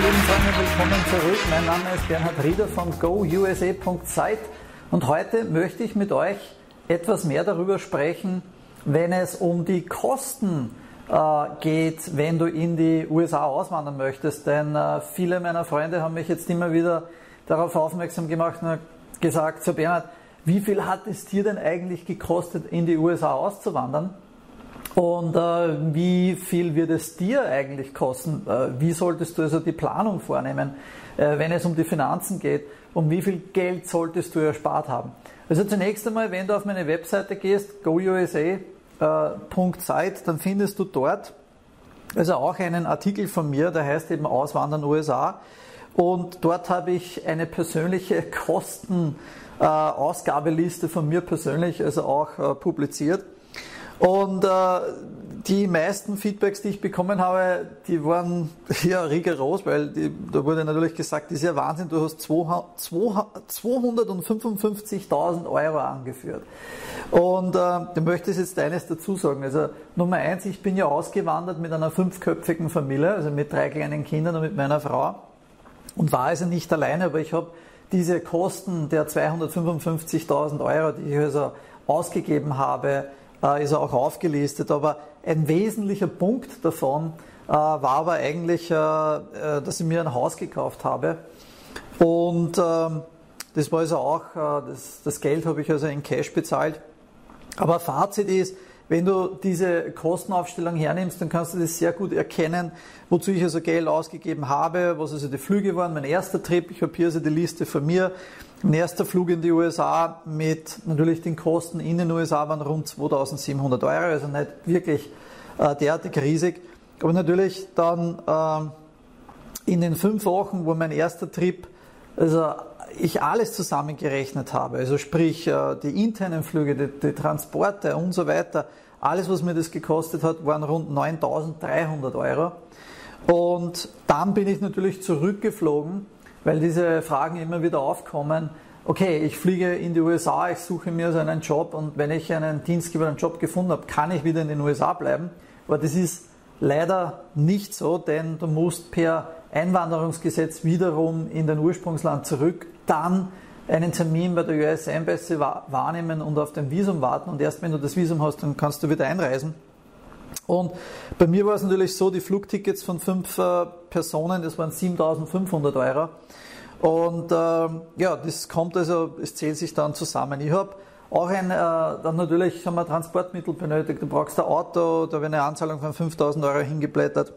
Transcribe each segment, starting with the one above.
lieben Freunde, willkommen zurück. Mein Name ist Bernhard Rieder von gousa.site und heute möchte ich mit euch etwas mehr darüber sprechen, wenn es um die Kosten äh, geht, wenn du in die USA auswandern möchtest. Denn äh, viele meiner Freunde haben mich jetzt immer wieder darauf aufmerksam gemacht und gesagt, so Bernhard, wie viel hat es dir denn eigentlich gekostet, in die USA auszuwandern? Und äh, wie viel wird es dir eigentlich kosten? Äh, wie solltest du also die Planung vornehmen, äh, wenn es um die Finanzen geht? Um wie viel Geld solltest du erspart haben? Also zunächst einmal, wenn du auf meine Webseite gehst, gousa.site, dann findest du dort also auch einen Artikel von mir, der heißt eben Auswandern USA. Und dort habe ich eine persönliche Kostenausgabeliste von mir persönlich also auch äh, publiziert. Und äh, die meisten Feedbacks, die ich bekommen habe, die waren ja rigoros, weil die, da wurde natürlich gesagt, das ist ja Wahnsinn, du hast 255.000 Euro angeführt. Und äh, du möchtest jetzt eines dazu sagen. Also Nummer eins, ich bin ja ausgewandert mit einer fünfköpfigen Familie, also mit drei kleinen Kindern und mit meiner Frau und war also nicht alleine, aber ich habe diese Kosten der 255.000 Euro, die ich also ausgegeben habe, äh, ist auch aufgelistet. Aber ein wesentlicher Punkt davon äh, war aber eigentlich, äh, dass ich mir ein Haus gekauft habe. Und ähm, das war also auch, das, das Geld habe ich also in Cash bezahlt. Aber Fazit ist, wenn du diese Kostenaufstellung hernimmst, dann kannst du das sehr gut erkennen, wozu ich also Geld ausgegeben habe, was also die Flüge waren. Mein erster Trip, ich habe hier also die Liste von mir. Mein erster Flug in die USA mit natürlich den Kosten in den USA waren rund 2700 Euro, also nicht wirklich äh, derartig riesig. Aber natürlich dann äh, in den fünf Wochen, wo mein erster Trip, also ich alles zusammengerechnet habe, also sprich äh, die internen Flüge, die, die, Transporte und so weiter, alles, was mir das gekostet hat, waren rund 9300 Euro. Und dann bin ich natürlich zurückgeflogen, weil diese Fragen immer wieder aufkommen. Okay, ich fliege in die USA, ich suche mir so einen Job und wenn ich einen Dienstgeber, einen Job gefunden habe, kann ich wieder in den USA bleiben. Aber das ist leider nicht so, denn du musst per Einwanderungsgesetz wiederum in dein Ursprungsland zurück, dann einen Termin bei der US Embassy wahrnehmen und auf dein Visum warten und erst wenn du das Visum hast, dann kannst du wieder einreisen. Und bei mir war es natürlich so, die Flugtickets von fünf äh, Personen, das waren 7500 Euro. Und äh, ja, das kommt also, es zählt sich dann zusammen. Ich habe auch ein, äh, dann natürlich haben wir Transportmittel benötigt. Du brauchst ein Auto, da habe ich eine Anzahlung von 5000 Euro hingeblättert.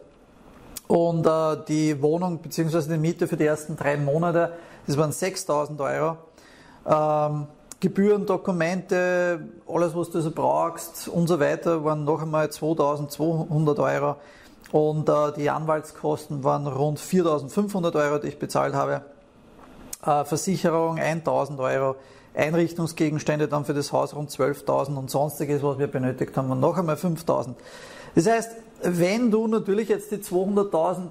Und äh, die Wohnung bzw. die Miete für die ersten drei Monate, das waren 6000 Euro. Ähm, Gebühren, Dokumente, alles was du so brauchst und so weiter, waren noch einmal 2200 Euro. Und äh, die Anwaltskosten waren rund 4500 Euro, die ich bezahlt habe. Äh, Versicherung 1000 Euro. Einrichtungsgegenstände dann für das Haus rund 12.000 und sonstiges, was wir benötigt haben, noch einmal 5.000. Das heißt, wenn du natürlich jetzt die 200.000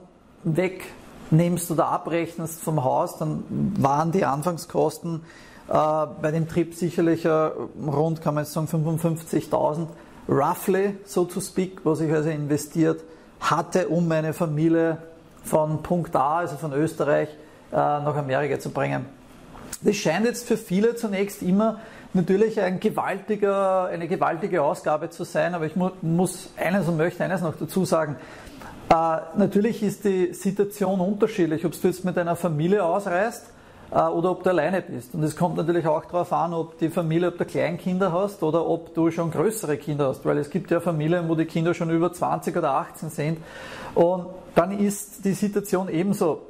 wegnimmst oder abrechnest vom Haus, dann waren die Anfangskosten äh, bei dem Trip sicherlich äh, rund, kann man jetzt sagen, 55.000 roughly, so to speak, was ich also investiert hatte, um meine Familie von Punkt A, also von Österreich, äh, nach Amerika zu bringen. Das scheint jetzt für viele zunächst immer natürlich ein gewaltiger, eine gewaltige Ausgabe zu sein, aber ich mu muss eines und möchte eines noch dazu sagen. Äh, natürlich ist die Situation unterschiedlich, ob du jetzt mit deiner Familie ausreist äh, oder ob du alleine bist. Und es kommt natürlich auch darauf an, ob die Familie, ob du Kleinkinder hast oder ob du schon größere Kinder hast, weil es gibt ja Familien, wo die Kinder schon über 20 oder 18 sind. Und dann ist die Situation ebenso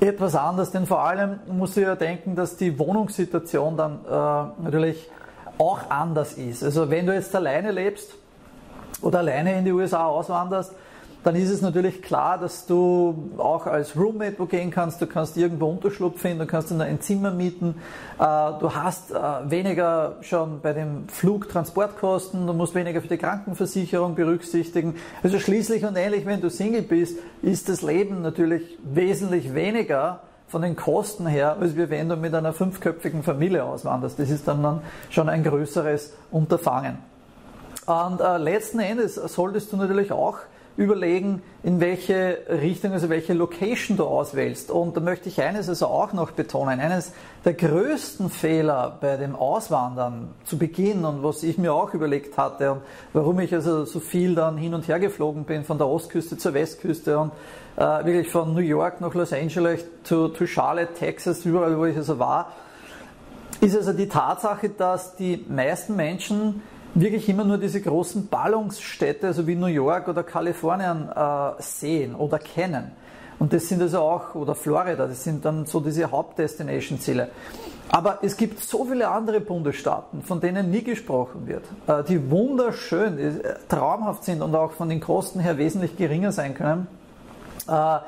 etwas anders, denn vor allem musst du ja denken, dass die Wohnungssituation dann äh, natürlich auch anders ist. Also wenn du jetzt alleine lebst oder alleine in die USA auswanderst, dann ist es natürlich klar, dass du auch als Roommate wo gehen kannst, du kannst irgendwo Unterschlupf finden, du kannst ein Zimmer mieten, äh, du hast äh, weniger schon bei den Flugtransportkosten, du musst weniger für die Krankenversicherung berücksichtigen. Also schließlich und ähnlich, wenn du Single bist, ist das Leben natürlich wesentlich weniger von den Kosten her, als wenn du mit einer fünfköpfigen Familie auswanderst. Das ist dann, dann schon ein größeres Unterfangen. Und äh, letzten Endes solltest du natürlich auch überlegen, in welche Richtung, also welche Location du auswählst. Und da möchte ich eines also auch noch betonen. Eines der größten Fehler bei dem Auswandern zu Beginn und was ich mir auch überlegt hatte und warum ich also so viel dann hin und her geflogen bin, von der Ostküste zur Westküste und äh, wirklich von New York nach Los Angeles zu, zu Charlotte, Texas, überall wo ich also war, ist also die Tatsache, dass die meisten Menschen wirklich immer nur diese großen Ballungsstädte, also wie New York oder Kalifornien, äh, sehen oder kennen. Und das sind also auch, oder Florida, das sind dann so diese Hauptdestination-Ziele. Aber es gibt so viele andere Bundesstaaten, von denen nie gesprochen wird, äh, die wunderschön, die äh, traumhaft sind und auch von den Kosten her wesentlich geringer sein können, äh,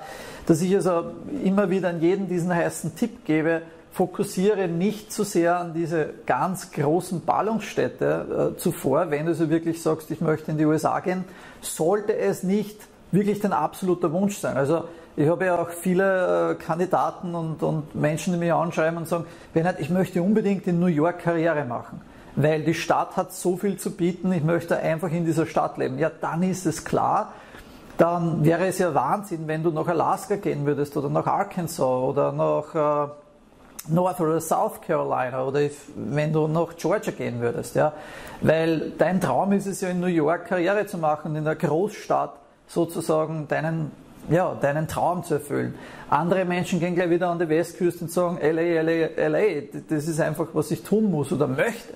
dass ich also immer wieder an jeden diesen heißen Tipp gebe, fokussiere nicht zu sehr an diese ganz großen Ballungsstädte äh, zuvor, wenn du so wirklich sagst, ich möchte in die USA gehen, sollte es nicht wirklich dein absoluter Wunsch sein. Also ich habe ja auch viele äh, Kandidaten und, und Menschen, die mich anschreiben und sagen, Bernhard, ich möchte unbedingt in New York Karriere machen, weil die Stadt hat so viel zu bieten, ich möchte einfach in dieser Stadt leben. Ja, dann ist es klar, dann wäre es ja Wahnsinn, wenn du nach Alaska gehen würdest oder nach Arkansas oder nach... North oder South Carolina oder if, wenn du nach Georgia gehen würdest, ja. Weil dein Traum ist es ja in New York Karriere zu machen, in der Großstadt sozusagen deinen, ja, deinen Traum zu erfüllen. Andere Menschen gehen gleich wieder an die Westküste und sagen, LA, LA, LA, das ist einfach, was ich tun muss oder möchte.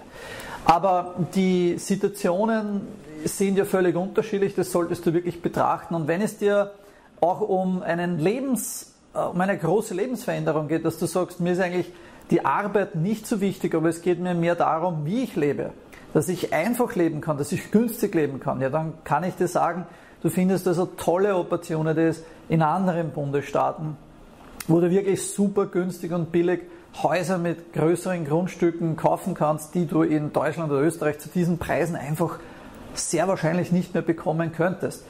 Aber die Situationen sind ja völlig unterschiedlich, das solltest du wirklich betrachten. Und wenn es dir auch um einen Lebens um eine große Lebensveränderung geht, dass du sagst, mir ist eigentlich die Arbeit nicht so wichtig, aber es geht mir mehr darum, wie ich lebe. Dass ich einfach leben kann, dass ich günstig leben kann. Ja, dann kann ich dir sagen, du findest also tolle Opportunities in anderen Bundesstaaten, wo du wirklich super günstig und billig Häuser mit größeren Grundstücken kaufen kannst, die du in Deutschland oder Österreich zu diesen Preisen einfach sehr wahrscheinlich nicht mehr bekommen könntest.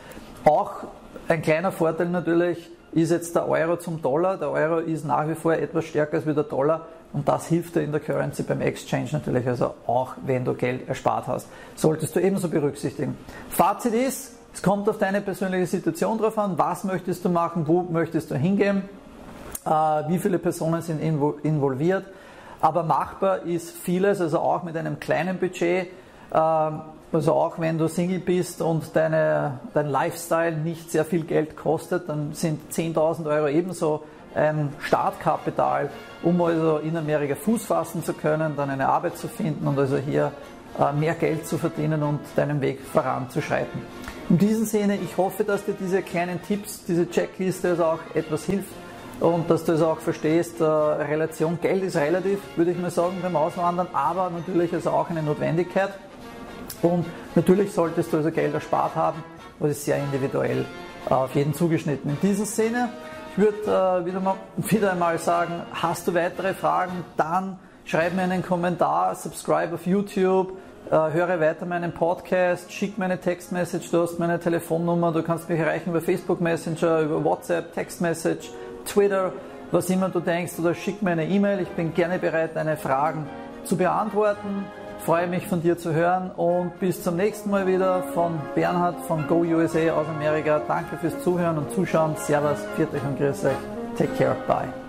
Auch ein kleiner Vorteil natürlich, ist jetzt der Euro zum Dollar. Der Euro ist nach wie vor etwas stärker als der Dollar und das hilft dir in der Currency beim Exchange natürlich, also auch wenn du Geld erspart hast. Solltest du ebenso berücksichtigen. Fazit ist, es kommt auf deine persönliche Situation drauf an, was möchtest du machen, wo möchtest du hingehen, äh, wie viele Personen sind involviert. Aber machbar ist vieles, also auch mit einem kleinen Budget. Also auch wenn du Single bist und deine, dein Lifestyle nicht sehr viel Geld kostet, dann sind 10.000 Euro ebenso ein Startkapital, um also in Amerika Fuß fassen zu können, dann eine Arbeit zu finden und also hier äh, mehr Geld zu verdienen und deinen Weg voranzuschreiten. In diesem Sinne, ich hoffe, dass dir diese kleinen Tipps, diese Checkliste also auch etwas hilft und dass du es auch verstehst, äh, Relation Geld ist relativ, würde ich mal sagen, beim Auswandern, aber natürlich also auch eine Notwendigkeit. Und natürlich solltest du also Geld erspart haben, das ist sehr individuell äh, auf jeden zugeschnitten. In diesem Sinne, ich würde äh, wieder, mal, wieder einmal sagen, hast du weitere Fragen, dann schreib mir einen Kommentar, subscribe auf YouTube, äh, höre weiter meinen Podcast, schick mir eine Textmessage, du hast meine Telefonnummer, du kannst mich erreichen über Facebook Messenger, über WhatsApp, Textmessage, Twitter, was immer du denkst, oder schick mir eine E-Mail. Ich bin gerne bereit, deine Fragen zu beantworten freue mich von dir zu hören und bis zum nächsten Mal wieder von Bernhard von Go USA aus Amerika. Danke fürs Zuhören und Zuschauen. Servus, viert euch und grüß euch. Take care, bye.